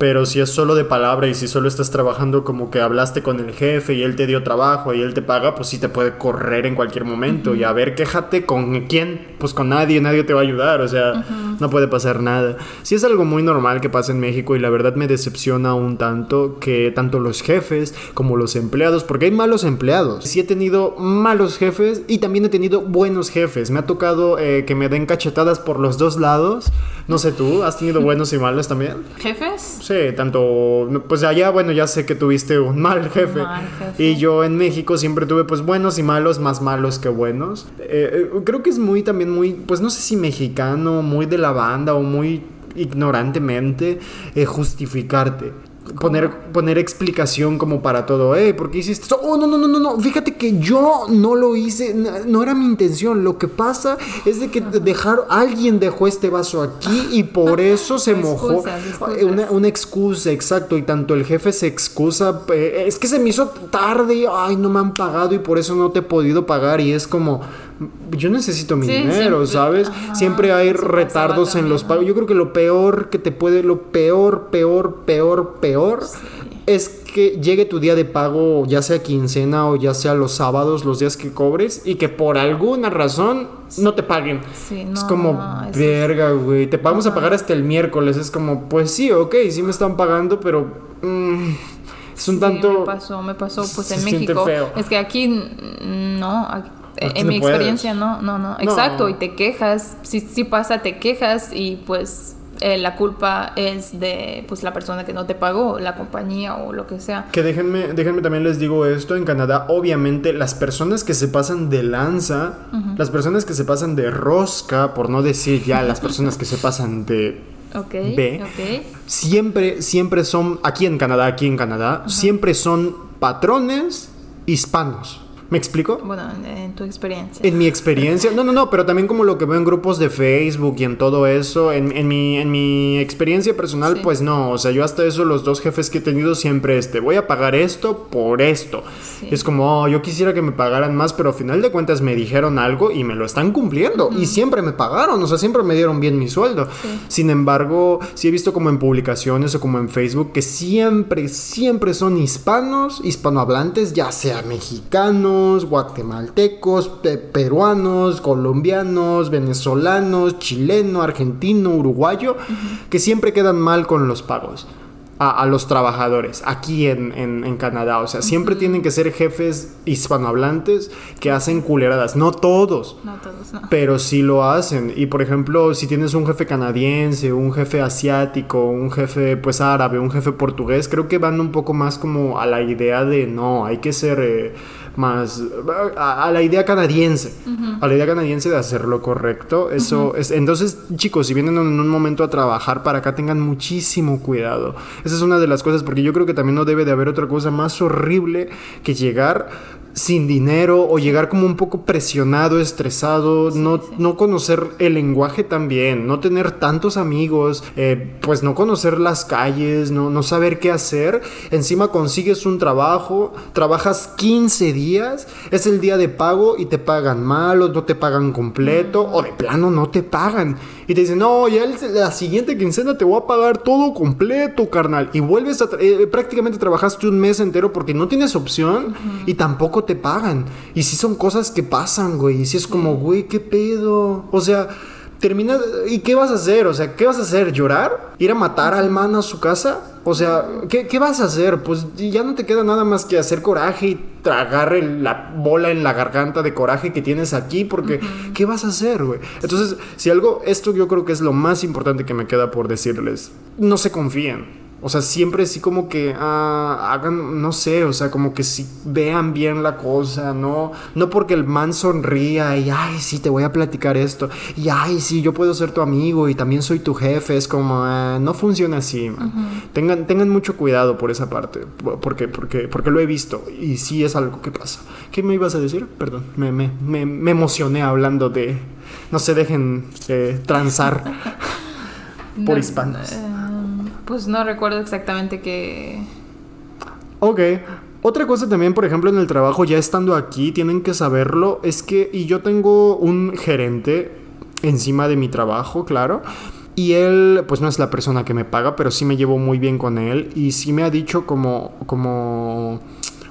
Pero si es solo de palabra y si solo estás trabajando como que hablaste con el jefe y él te dio trabajo y él te paga, pues sí te puede correr en cualquier momento. Y a ver, quéjate con quién, pues con nadie, nadie te va a ayudar. O sea, no puede pasar nada. Sí es algo muy normal que pase en México y la verdad me decepciona un tanto que tanto los jefes como los empleados, porque hay malos empleados. Sí he tenido malos jefes y también he tenido buenos jefes. Me ha tocado eh, que me den cachetadas por los dos lados. No sé tú, ¿has tenido buenos y malos también? ¿Jefes? Sí, tanto, pues allá, bueno, ya sé que tuviste <laughs> un mal jefe. Y yo en México siempre tuve pues buenos y malos, más malos que buenos. Eh, eh, creo que es muy también muy, pues no sé si mexicano, muy de la banda o muy ignorantemente eh, justificarte poner, poner explicación como para todo. Eh, ¿por qué hiciste esto? Oh, no, no, no, no, no. Fíjate que yo no lo hice. No, era mi intención. Lo que pasa es de que dejar, alguien dejó este vaso aquí y por <laughs> eso se mojó. Eh, una, una, excusa, exacto. Y tanto el jefe se excusa. Eh, es que se me hizo tarde. Ay, no me han pagado y por eso no te he podido pagar. Y es como yo necesito mi dinero, ¿sabes? siempre hay retardos en los pagos. Yo creo que lo peor que te puede, lo peor, peor, peor, peor, es que llegue tu día de pago, ya sea quincena o ya sea los sábados, los días que cobres, y que por alguna razón no te paguen. es como, verga, güey, te vamos a pagar hasta el miércoles. Es como, pues sí, ok, sí me están pagando, pero... Mm, es un tanto... Me pasó, me pasó pues en México. Es que aquí no, en mi experiencia no, no, no, exacto, y te quejas, si, si pasa te quejas y pues eh, la culpa es de pues la persona que no te pagó, la compañía o lo que sea. Que déjenme, déjenme también les digo esto, en Canadá obviamente las personas que se pasan de lanza, las personas que se pasan de rosca, por no decir ya las personas que se pasan de <laughs> B, siempre, siempre son, aquí en Canadá, aquí en Canadá, siempre son patrones hispanos. ¿Me explico? Bueno, en tu experiencia. En mi experiencia. No, no, no, pero también como lo que veo en grupos de Facebook y en todo eso. En, en, mi, en mi experiencia personal, pues no. O sea, yo hasta eso, los dos jefes que he tenido siempre, este, voy a pagar esto por esto. Es como, oh, yo quisiera que me pagaran más, pero al final de cuentas me dijeron algo y me lo están cumpliendo. Y siempre me pagaron, o sea, siempre me dieron bien mi sueldo. Sin embargo, sí he visto como en publicaciones o como en Facebook que siempre, siempre son hispanos, hispanohablantes, ya sea mexicanos guatemaltecos, peruanos, colombianos, venezolanos, chileno, argentino, uruguayo, que siempre quedan mal con los pagos. a, los trabajadores aquí en, en, Canadá. O sea, siempre tienen que ser jefes hispanohablantes que hacen culeradas. No todos. No todos, no. Pero sí lo hacen. Y por ejemplo, si tienes un jefe canadiense, un jefe asiático, un jefe pues árabe, un jefe portugués, creo que van un poco más como a la idea de no, hay que ser... Eh, más a, la idea canadiense, a la idea canadiense de hacer lo correcto. Eso es, entonces, chicos, si vienen en un momento a trabajar para acá, tengan muchísimo cuidado. Esa es una de las cosas, porque yo creo que también no debe de haber otra cosa más horrible que llegar sin dinero o llegar como un poco presionado, estresado, no, no conocer el lenguaje también, no tener tantos amigos, eh, pues no conocer las calles, no, no saber qué hacer. Encima consigues un trabajo, trabajas 15 días, es el día de pago y te pagan mal o no te pagan completo o de plano no te pagan. Y te dicen, no, ya la siguiente quincena te voy a pagar todo completo, carnal. Y vuelves a... Eh, prácticamente trabajaste un mes entero porque no tienes opción y tampoco te pagan. Y si son cosas que pasan, güey. Y si es como, güey, ¿qué pedo? O sea, termina... ¿Y qué vas a hacer? O sea, ¿qué vas a hacer? ¿Llorar? ¿Ir a matar al man a su casa? O sea, ¿qué, ¿qué, vas a hacer? Pues ya no te queda nada más que hacer coraje y tragar la bola en la garganta de coraje que tienes aquí, porque ¿qué vas a hacer, güey? Entonces, si algo, esto yo creo que es lo más importante que me queda por decirles, no se confíen. O sea, siempre sí como que ah, hagan, no sé, o sea, como que sí vean bien la cosa, ¿no? No porque el man sonría y, ay, sí, te voy a platicar esto, y, ay, sí, yo puedo ser tu amigo y también soy tu jefe, es como, ah, no funciona así, man. tengan, tengan mucho cuidado por esa parte, porque, porque, porque lo he visto y sí es algo que pasa. ¿Qué me ibas a decir? Perdón, me, me, me, emocioné hablando de, no se dejen <laughs> eh, transar por hispanos. Pues no recuerdo exactamente qué... Ok. Otra cosa también, por ejemplo, en el trabajo, ya estando aquí, tienen que saberlo, es que, y yo tengo un gerente encima de mi trabajo, claro, y él, pues no es la persona que me paga, pero sí me llevo muy bien con él, y sí me ha dicho como, como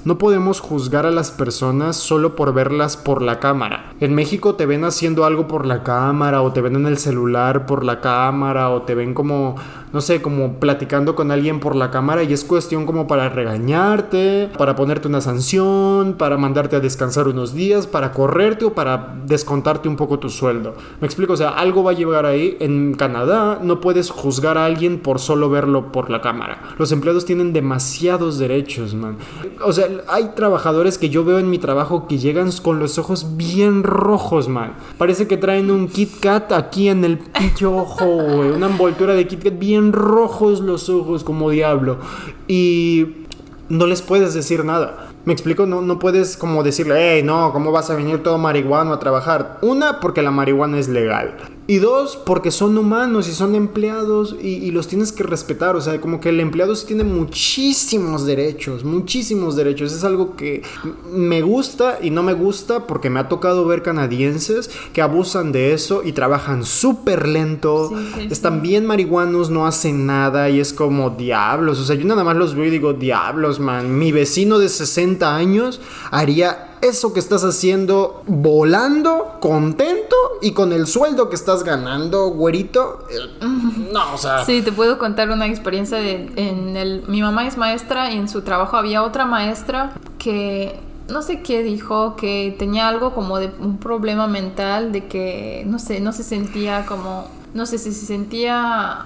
no podemos juzgar a las personas solo por verlas por la cámara. En México te ven haciendo algo por la cámara o te ven en el celular por la cámara o te ven como, no sé, como platicando con alguien por la cámara y es cuestión como para regañarte, para ponerte una sanción, para mandarte a descansar unos días, para correrte o para descontarte un poco tu sueldo. Me explico, o sea, algo va a llegar ahí. En Canadá no puedes juzgar a alguien por solo verlo por la cámara. Los empleados tienen demasiados derechos, man. O sea, hay trabajadores que yo veo en mi trabajo que llegan con los ojos bien rojos, man. Parece que traen un Kit Kat aquí en el pinche ojo. Una envoltura de Kit Kat bien rojos los ojos como diablo. Y no les puedes decir nada. Me explico, no, no puedes como decirle, hey, no, ¿cómo vas a venir todo marihuano a trabajar? Una, porque la marihuana es legal. Y dos, porque son humanos y son empleados y, los tienes que respetar. O sea, como que el empleado sí tiene muchísimos derechos, muchísimos derechos. Es algo que me gusta y no me gusta porque me ha tocado ver canadienses que abusan de eso y trabajan súper lento. Están bien marihuanos, no hacen nada y es como diablos. O sea, yo nada más los veo y digo, diablos, man. Mi vecino de 60 años haría eso que estás haciendo volando, contento y con el sueldo que estás ganando, güerito. Eh, no, o sea. Sí, te puedo contar una experiencia de en el mi mamá es maestra y en su trabajo había otra maestra que no sé qué dijo, que tenía algo como de un problema mental de que no sé, no se sentía como no sé si se sentía...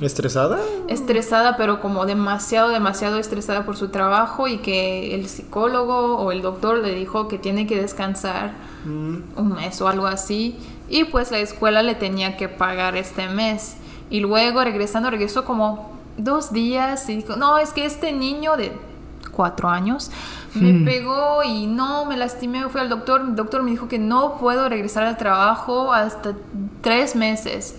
¿Estresada? Estresada, pero como demasiado, demasiado estresada por su trabajo y que el psicólogo o el doctor le dijo que tiene que descansar mm. un mes o algo así. Y pues la escuela le tenía que pagar este mes. Y luego regresando, regresó como dos días y dijo, no, es que este niño de cuatro años me hmm. pegó y no, me lastimé, fui al doctor, el doctor me dijo que no puedo regresar al trabajo hasta tres meses.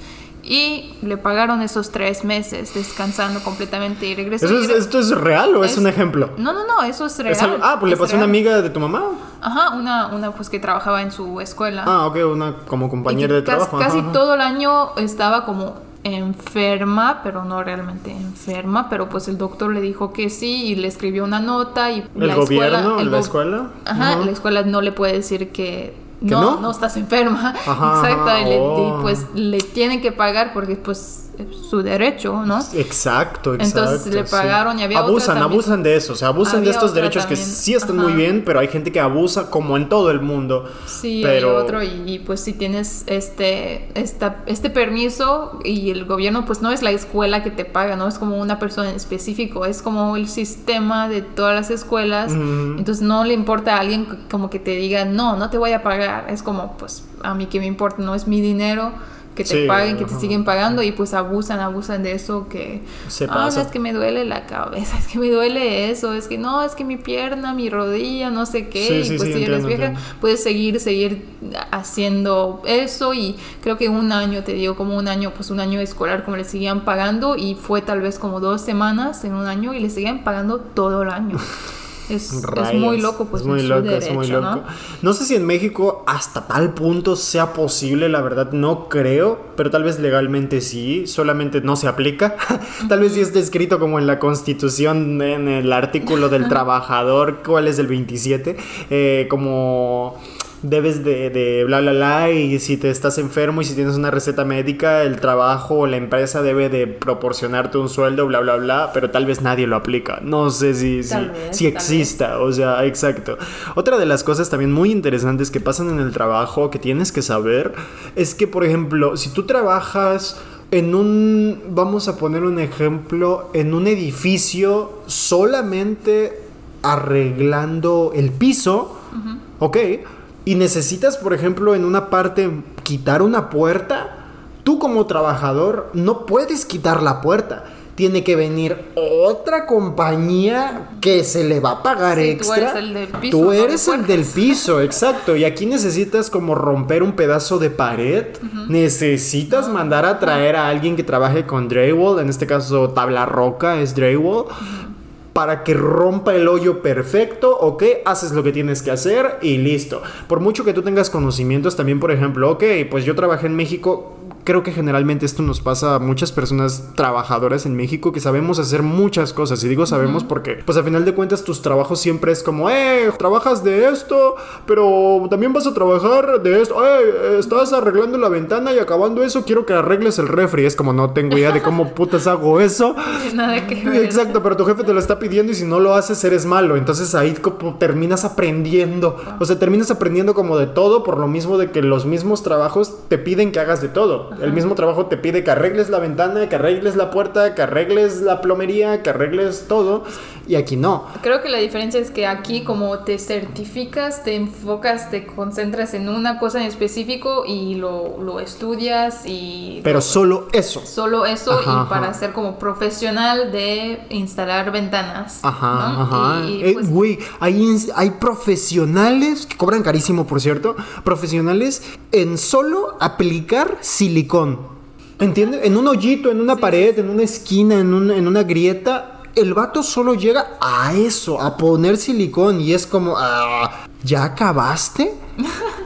Y le pagaron esos tres meses descansando completamente y regresó. ¿Esto es real o es, un ejemplo? No, no, no, eso es real. ah, pues le pasó a una amiga de tu mamá. Ajá, una, una pues que trabajaba en su escuela. Ah, ok, una como compañera de trabajo. Casi todo el año estaba como enferma, pero no realmente enferma, pero pues el doctor le dijo que sí y le escribió una nota y el la gobierno, escuela, la escuela, ajá, la escuela no le puede decir que no, no? estás enferma, <laughs> exacto, y, oh. pues le tienen que pagar porque pues su derecho, ¿no? Exacto, exacto. Entonces le pagaron y había Abusan, otra abusan de eso, o sea, abusan de estos derechos que sí están muy bien, pero hay gente que abusa como en todo el mundo. Sí, pero... hay otro y, y, pues si tienes este, esta, este permiso y el gobierno pues no es la escuela que te paga, no es como una persona en específico, es como el sistema de todas las escuelas, entonces no le importa a alguien como que te diga, no, no te voy a pagar, es como pues a mí que me importa, no es mi dinero. Que te Sí, paguen, que te siguen pagando y pues abusan, abusan de eso que... Se "Ah, pasa. es que me duele la cabeza, <laughs> es que me duele eso, es que no, es que mi pierna, mi rodilla, no sé qué. Sí, y pues si eres entiendo, vieja, entiendo. puedes seguir, seguir haciendo eso y creo que un año, te digo, como un año, pues un año escolar, como le seguían pagando y fue tal vez como dos semanas en un año y le seguían pagando todo el año. <laughs> Es, es muy loco, pues es muy loco, derecho, es muy loco. ¿no? ¿no? sé si en México hasta tal punto sea posible, la verdad no creo, pero tal vez legalmente sí, solamente no se aplica. <laughs> tal vez sí está escrito como en la Constitución, en el artículo del <laughs> trabajador, ¿cuál es el 27? Eh, como debes de, de bla bla bla y si te estás enfermo y si tienes una receta médica el trabajo o la empresa debe de proporcionarte un sueldo bla bla bla pero tal vez nadie lo aplica. No sé si, si, vez, exista o sea exacto. Otra de las cosas también muy interesantes que pasan en el trabajo que tienes que saber es que por ejemplo si tú trabajas en un, vamos a poner un ejemplo, en un edificio solamente arreglando el piso, ¿ok? Y necesitas, por ejemplo, en una parte quitar una puerta, tú como trabajador no puedes quitar la puerta. Tiene que venir otra compañía que se le va a pagar Sí, tú extra. eres el del piso, Tú no eres el del piso, exacto. Y aquí necesitas como romper un pedazo de pared. Necesitas mandar a traer a alguien que trabaje con drywall, en este caso tabla roca es drywall. Para que rompa el hoyo perfecto, ok, haces lo que tienes que hacer y listo. Por mucho que tú tengas conocimientos, también, por ejemplo, ok, pues yo trabajé en México, creo que generalmente esto nos pasa a muchas personas trabajadoras en México que sabemos hacer muchas cosas. Y digo sabemos porque, pues a final de cuentas, tus trabajos siempre es como, eh, trabajas de esto, pero también vas a trabajar de esto. Eh, estás arreglando la ventana y acabando eso, quiero que arregles el refri. Es como, no tengo idea de cómo <laughs> putas hago eso. Nada que ver. Exacto, pero tu jefe te lo está pidiendo y si no lo haces eres malo. Entonces ahí como terminas aprendiendo. O sea, terminas aprendiendo como de todo por lo mismo de que los mismos trabajos te piden que hagas de todo. El mismo trabajo te pide que arregles la ventana, que arregles la puerta, que arregles la plomería, que arregles todo. Y aquí no. Creo que la diferencia es que aquí como te certificas, te enfocas, te concentras en una cosa en específico y lo, lo estudias y Pero solo eso. solo eso Ajá, y para ajá. ser como profesional de instalar ventanas. Ajá, ¿no? ajá. Y, Eh, pues, Güey, hay, hay profesionales que cobran carísimo, por cierto. Profesionales en solo aplicar silicón. ¿Entiendes? En un hoyito, en una pared, en una esquina, en, un- en una grieta. El vato solo llega a eso, a poner silicón. Y es como, ah, ¿ya acabaste? <laughs>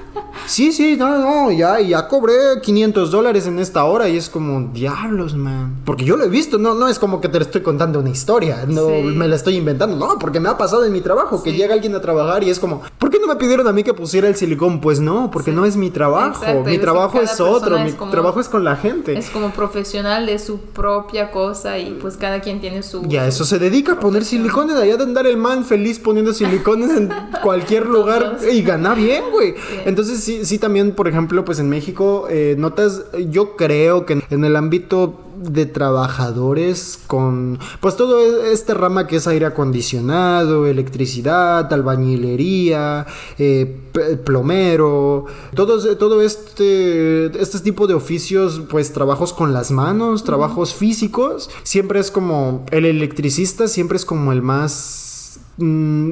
Sí, sí, no, no, ya, ya cobré 500 dólares en esta hora y es como, diablos, man. Porque yo lo he visto, no, no es como que te estoy contando una historia, no Sí. me la estoy inventando, no, porque me ha pasado en mi trabajo, que Sí. llega alguien a trabajar y es como, ¿por qué no me pidieron a mí que pusiera el silicón? Pues no, porque Sí. no es mi trabajo, Exacto, mi trabajo es otro, es mi como- trabajo es con la gente. es como profesional de su propia cosa y pues cada quien tiene su... Y a eso se dedica, a poner silicones, allá de andar el man feliz poniendo silicones en <laughs> cualquier lugar y gana bien, güey. Entonces sí, sí también, por ejemplo, pues en México eh, notas, yo creo que en el ámbito de trabajadores con pues todo e- este rama que es aire acondicionado, electricidad, albañilería, eh, plomero, todo, todo este, este tipo de oficios, pues trabajos con las manos, trabajos físicos, siempre es como el electricista, siempre es como el más... mm,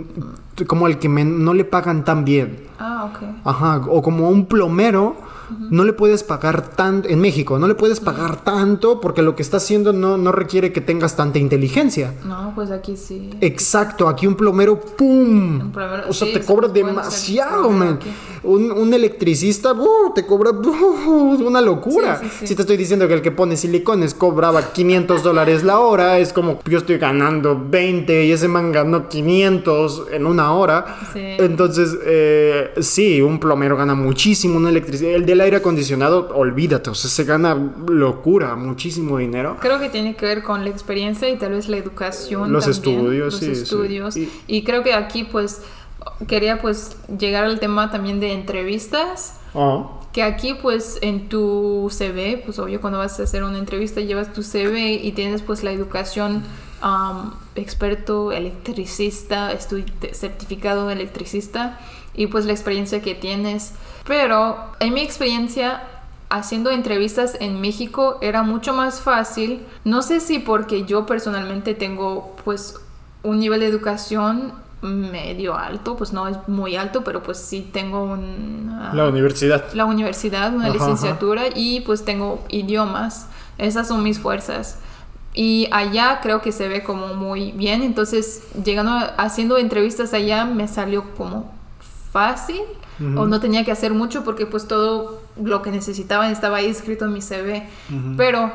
como el que no le pagan tan bien. Ah, ok. Ajá, o como un plomero, no le puedes pagar tanto, en México, no le puedes pagar tanto porque lo que está haciendo no, no requiere que tengas tanta inteligencia. No, pues aquí sí. Exacto, aquí un plomero, ¡pum! Un plomero, o sea, sí, te cobra demasiado, man. Un, un electricista, ¡uh! te cobra ¡uh! una locura. Sí, sí, sí. Si te estoy diciendo que el que pone silicones cobraba 500 dólares la hora, es como yo estoy ganando 20 y ese man ganó 500 en una hora. Sí. Entonces, eh, sí, un plomero gana muchísimo, un electricista. El de el aire acondicionado, olvídate, o sea, se gana locura, muchísimo dinero. Creo que tiene que ver con la experiencia y tal vez la educación. Los también, estudios, los sí, sí. estudios. Y- Y creo que aquí pues quería pues llegar al tema también de entrevistas. Ah, Que aquí, pues, en tu CV, pues obvio, cuando vas a hacer una entrevista, llevas tu CV y tienes, pues, la educación am, experto, electricista, te- certificado electricista y, pues, la experiencia que tienes. Pero, en mi experiencia, haciendo entrevistas en México era mucho más fácil. No sé si porque yo personalmente tengo, pues, un nivel de educación medio alto, pues no es muy alto, pero pues sí tengo un... ah, la universidad. la universidad, una Ajá, licenciatura y pues tengo idiomas. Esas son mis fuerzas. Y allá creo que se ve como muy bien. Entonces, llegando haciendo entrevistas allá me salió como fácil o no tenía que hacer mucho porque pues todo lo que necesitaban estaba ahí escrito en mi CV. Pero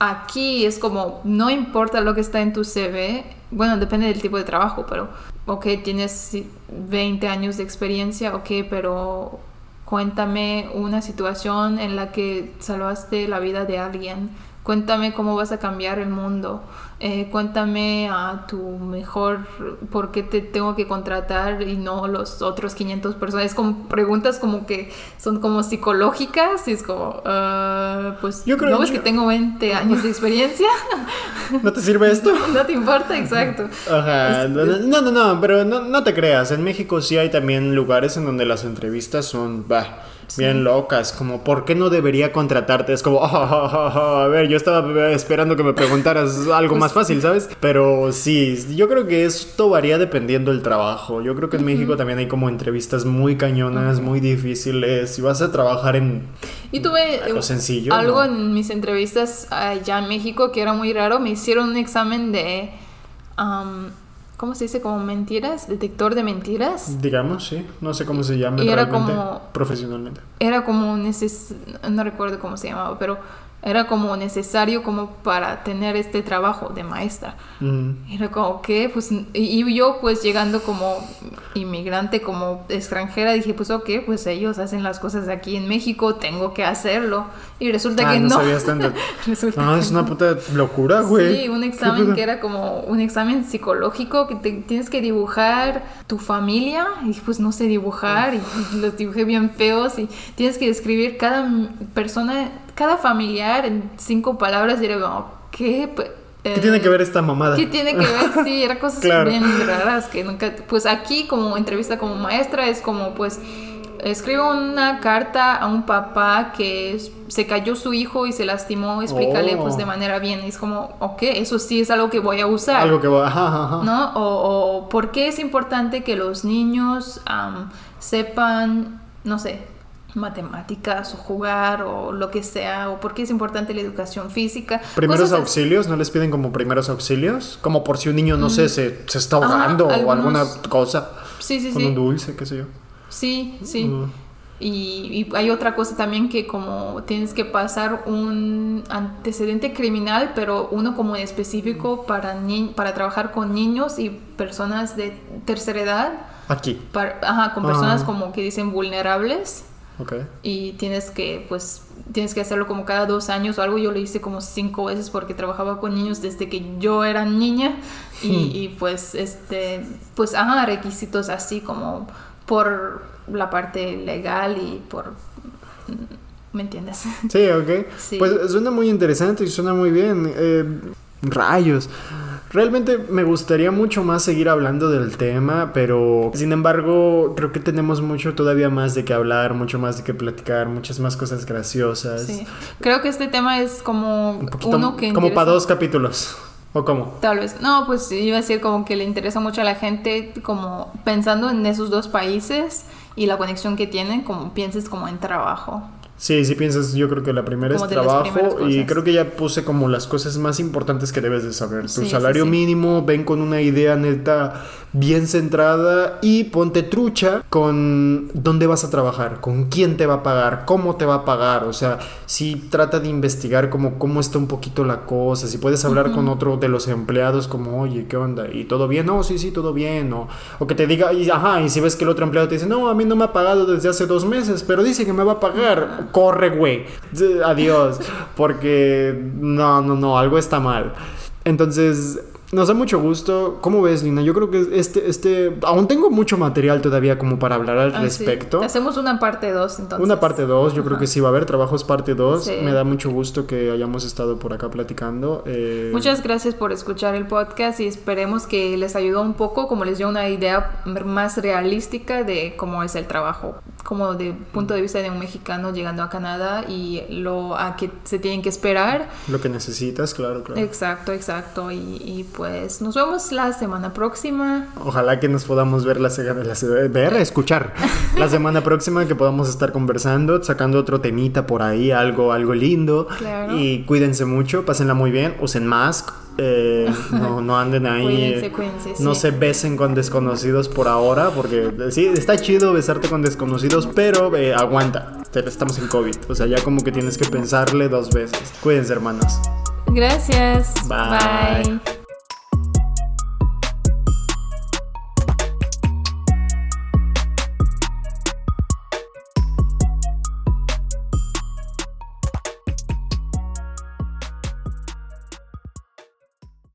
aquí es como, no importa lo que está en tu CV, bueno, depende del tipo de trabajo, pero, ok, tienes sí, 20 años de experiencia, ok, pero cuéntame una situación en la que salvaste la vida de alguien. Cuéntame cómo vas a cambiar el mundo. Eh, cuéntame a tu mejor por qué te tengo que contratar y no los otros 500 personas. Es como preguntas como que son como psicológicas y es como, ah, pues, Yo creo ¿no ves yo- que tengo 20 años de experiencia? <laughs> ¿No te sirve esto? <laughs> no te importa, exacto. Ajá, no, no, no, pero no, no te creas, en México sí hay también lugares en donde las entrevistas son, bah, bien locas, como, ¿por qué no debería contratarte? Es como, <laughs> "Ah, ah, ah, ah, a ver, yo estaba esperando que me preguntaras <laughs> algo Pues más fácil, ¿sabes? Pero sí, yo creo que esto varía dependiendo del trabajo, yo creo que en México también hay como entrevistas muy cañonas, muy difíciles, si vas a trabajar en... Y tuve Algo eh, sencillo, algo ¿no? en mis entrevistas allá en México que era muy raro. Me hicieron un examen de, ¿cómo se dice? Como mentiras, detector de mentiras. Digamos, sí, no sé cómo se llama era realmente, como- profesionalmente. Era como neces no recuerdo cómo se llamaba, pero era como necesario como para tener este trabajo de maestra. Mm. Era como que, pues, y, y yo pues llegando como inmigrante, como extranjera, dije, pues ok, pues ellos hacen las cosas aquí en México, tengo que hacerlo. Y resulta Ah, que no no. sabías tanto. <laughs> Resulta No, es una puta locura, güey. Sí, un ¿Qué examen que era como un examen psicológico que te, tienes que dibujar tu familia y pues no sé dibujar y, y los dibujé bien feos y tienes que describir cada persona, cada familiar en cinco palabras y era como, ¿qué? ¿Qué eh, tiene que ver esta mamada? ¿Qué tiene que ver? Sí, eran <laughs> cosas Claro. bien raras que nunca... Pues aquí como entrevista como maestra es como pues escribo una carta a un papá que se cayó su hijo y se lastimó, explícale Oh. pues de manera bien. Y es como, ok, eso sí es algo que voy a usar. Algo que ajá, ajá. ¿No? O, o por qué es importante que los niños sepan, no sé, matemáticas o jugar o lo que sea, o por qué es importante la educación física. Primeros Cosas auxilios, ¿no les piden como primeros auxilios? Como por si un niño, no sé, se, se está Mm. Ajá, ahogando o algunos- alguna cosa. Sí, sí, Con sí. un dulce, qué sé yo. Sí, sí. Mm. Y, y hay otra cosa también que como tienes que pasar un antecedente criminal, pero uno como en específico para, ni- para trabajar con niños y personas de tercera edad, Aquí. para- ajá, con personas Ah. como que dicen vulnerables Ok. y tienes que pues tienes que hacerlo como cada dos años o algo yo lo hice como cinco veces porque trabajaba con niños desde que yo era niña y, Hmm. y, pues este pues ajá requisitos así como por la parte legal y por ¿me entiendes? Sí, ok. Sí. Pues suena muy interesante y suena muy bien. Eh, rayos. Realmente me gustaría mucho más seguir hablando del tema, pero sin embargo creo que tenemos mucho todavía más de qué hablar, mucho más de qué platicar, muchas más cosas graciosas. Sí. Creo que este tema es como Un poquito uno que como para dos capítulos. ¿O cómo? Tal vez. No, pues iba a decir como que le interesa mucho a la gente, como pensando en esos dos países y la conexión que tienen, como pienses como en trabajo. Sí, si piensas, yo creo que la primera Como es trabajo y creo que ya puse como las cosas más importantes que debes de saber. Tu Sí, sí, salario sí. mínimo, ven con una idea neta bien centrada y ponte trucha con dónde vas a trabajar, con quién te va a pagar, cómo te va a pagar, o sea, si trata de investigar como cómo está un poquito la cosa, si puedes hablar con otro de los empleados como, oye, ¿qué onda? ¿Y todo bien? No, sí, sí, todo bien, o, o que te diga, y, ajá, y si ves que el otro empleado te dice, no, a mí no me ha pagado desde hace dos meses, pero dice que me va a pagar, corre, güey, adiós, porque no, no, no, algo está mal. Entonces, nos da mucho gusto. ¿Cómo ves, Lina? Yo creo que este, este, aún tengo mucho material todavía como para hablar al Ah, respecto. sí. Hacemos una parte 2 entonces. Una parte 2, yo creo que sí va a haber trabajos parte 2. Sí. Me da mucho gusto que hayamos estado por acá platicando. eh, Muchas gracias por escuchar el podcast y esperemos que les ayudó un poco, como les dio una idea más realística de cómo es el trabajo, como de punto de vista de un mexicano llegando a Canadá y lo a que se tienen que esperar. Lo que necesitas, claro, claro. Exacto, exacto. Y, y pues nos vemos la semana próxima. Ojalá que nos podamos ver la semana, la ver, escuchar la <laughs> semana próxima, que podamos estar conversando, sacando otro temita por ahí, algo, algo lindo. Claro. Y cuídense mucho, pásenla muy bien, usen mask, eh, <laughs> no, no anden ahí. Cuídense, cuídense, No sí. se besen con desconocidos por ahora, porque eh, sí, está chido besarte con desconocidos, pero eh, aguanta, estamos en COVID, o sea, ya como que tienes que pensarle dos veces. Cuídense, hermanos. Gracias. Bye. Bye.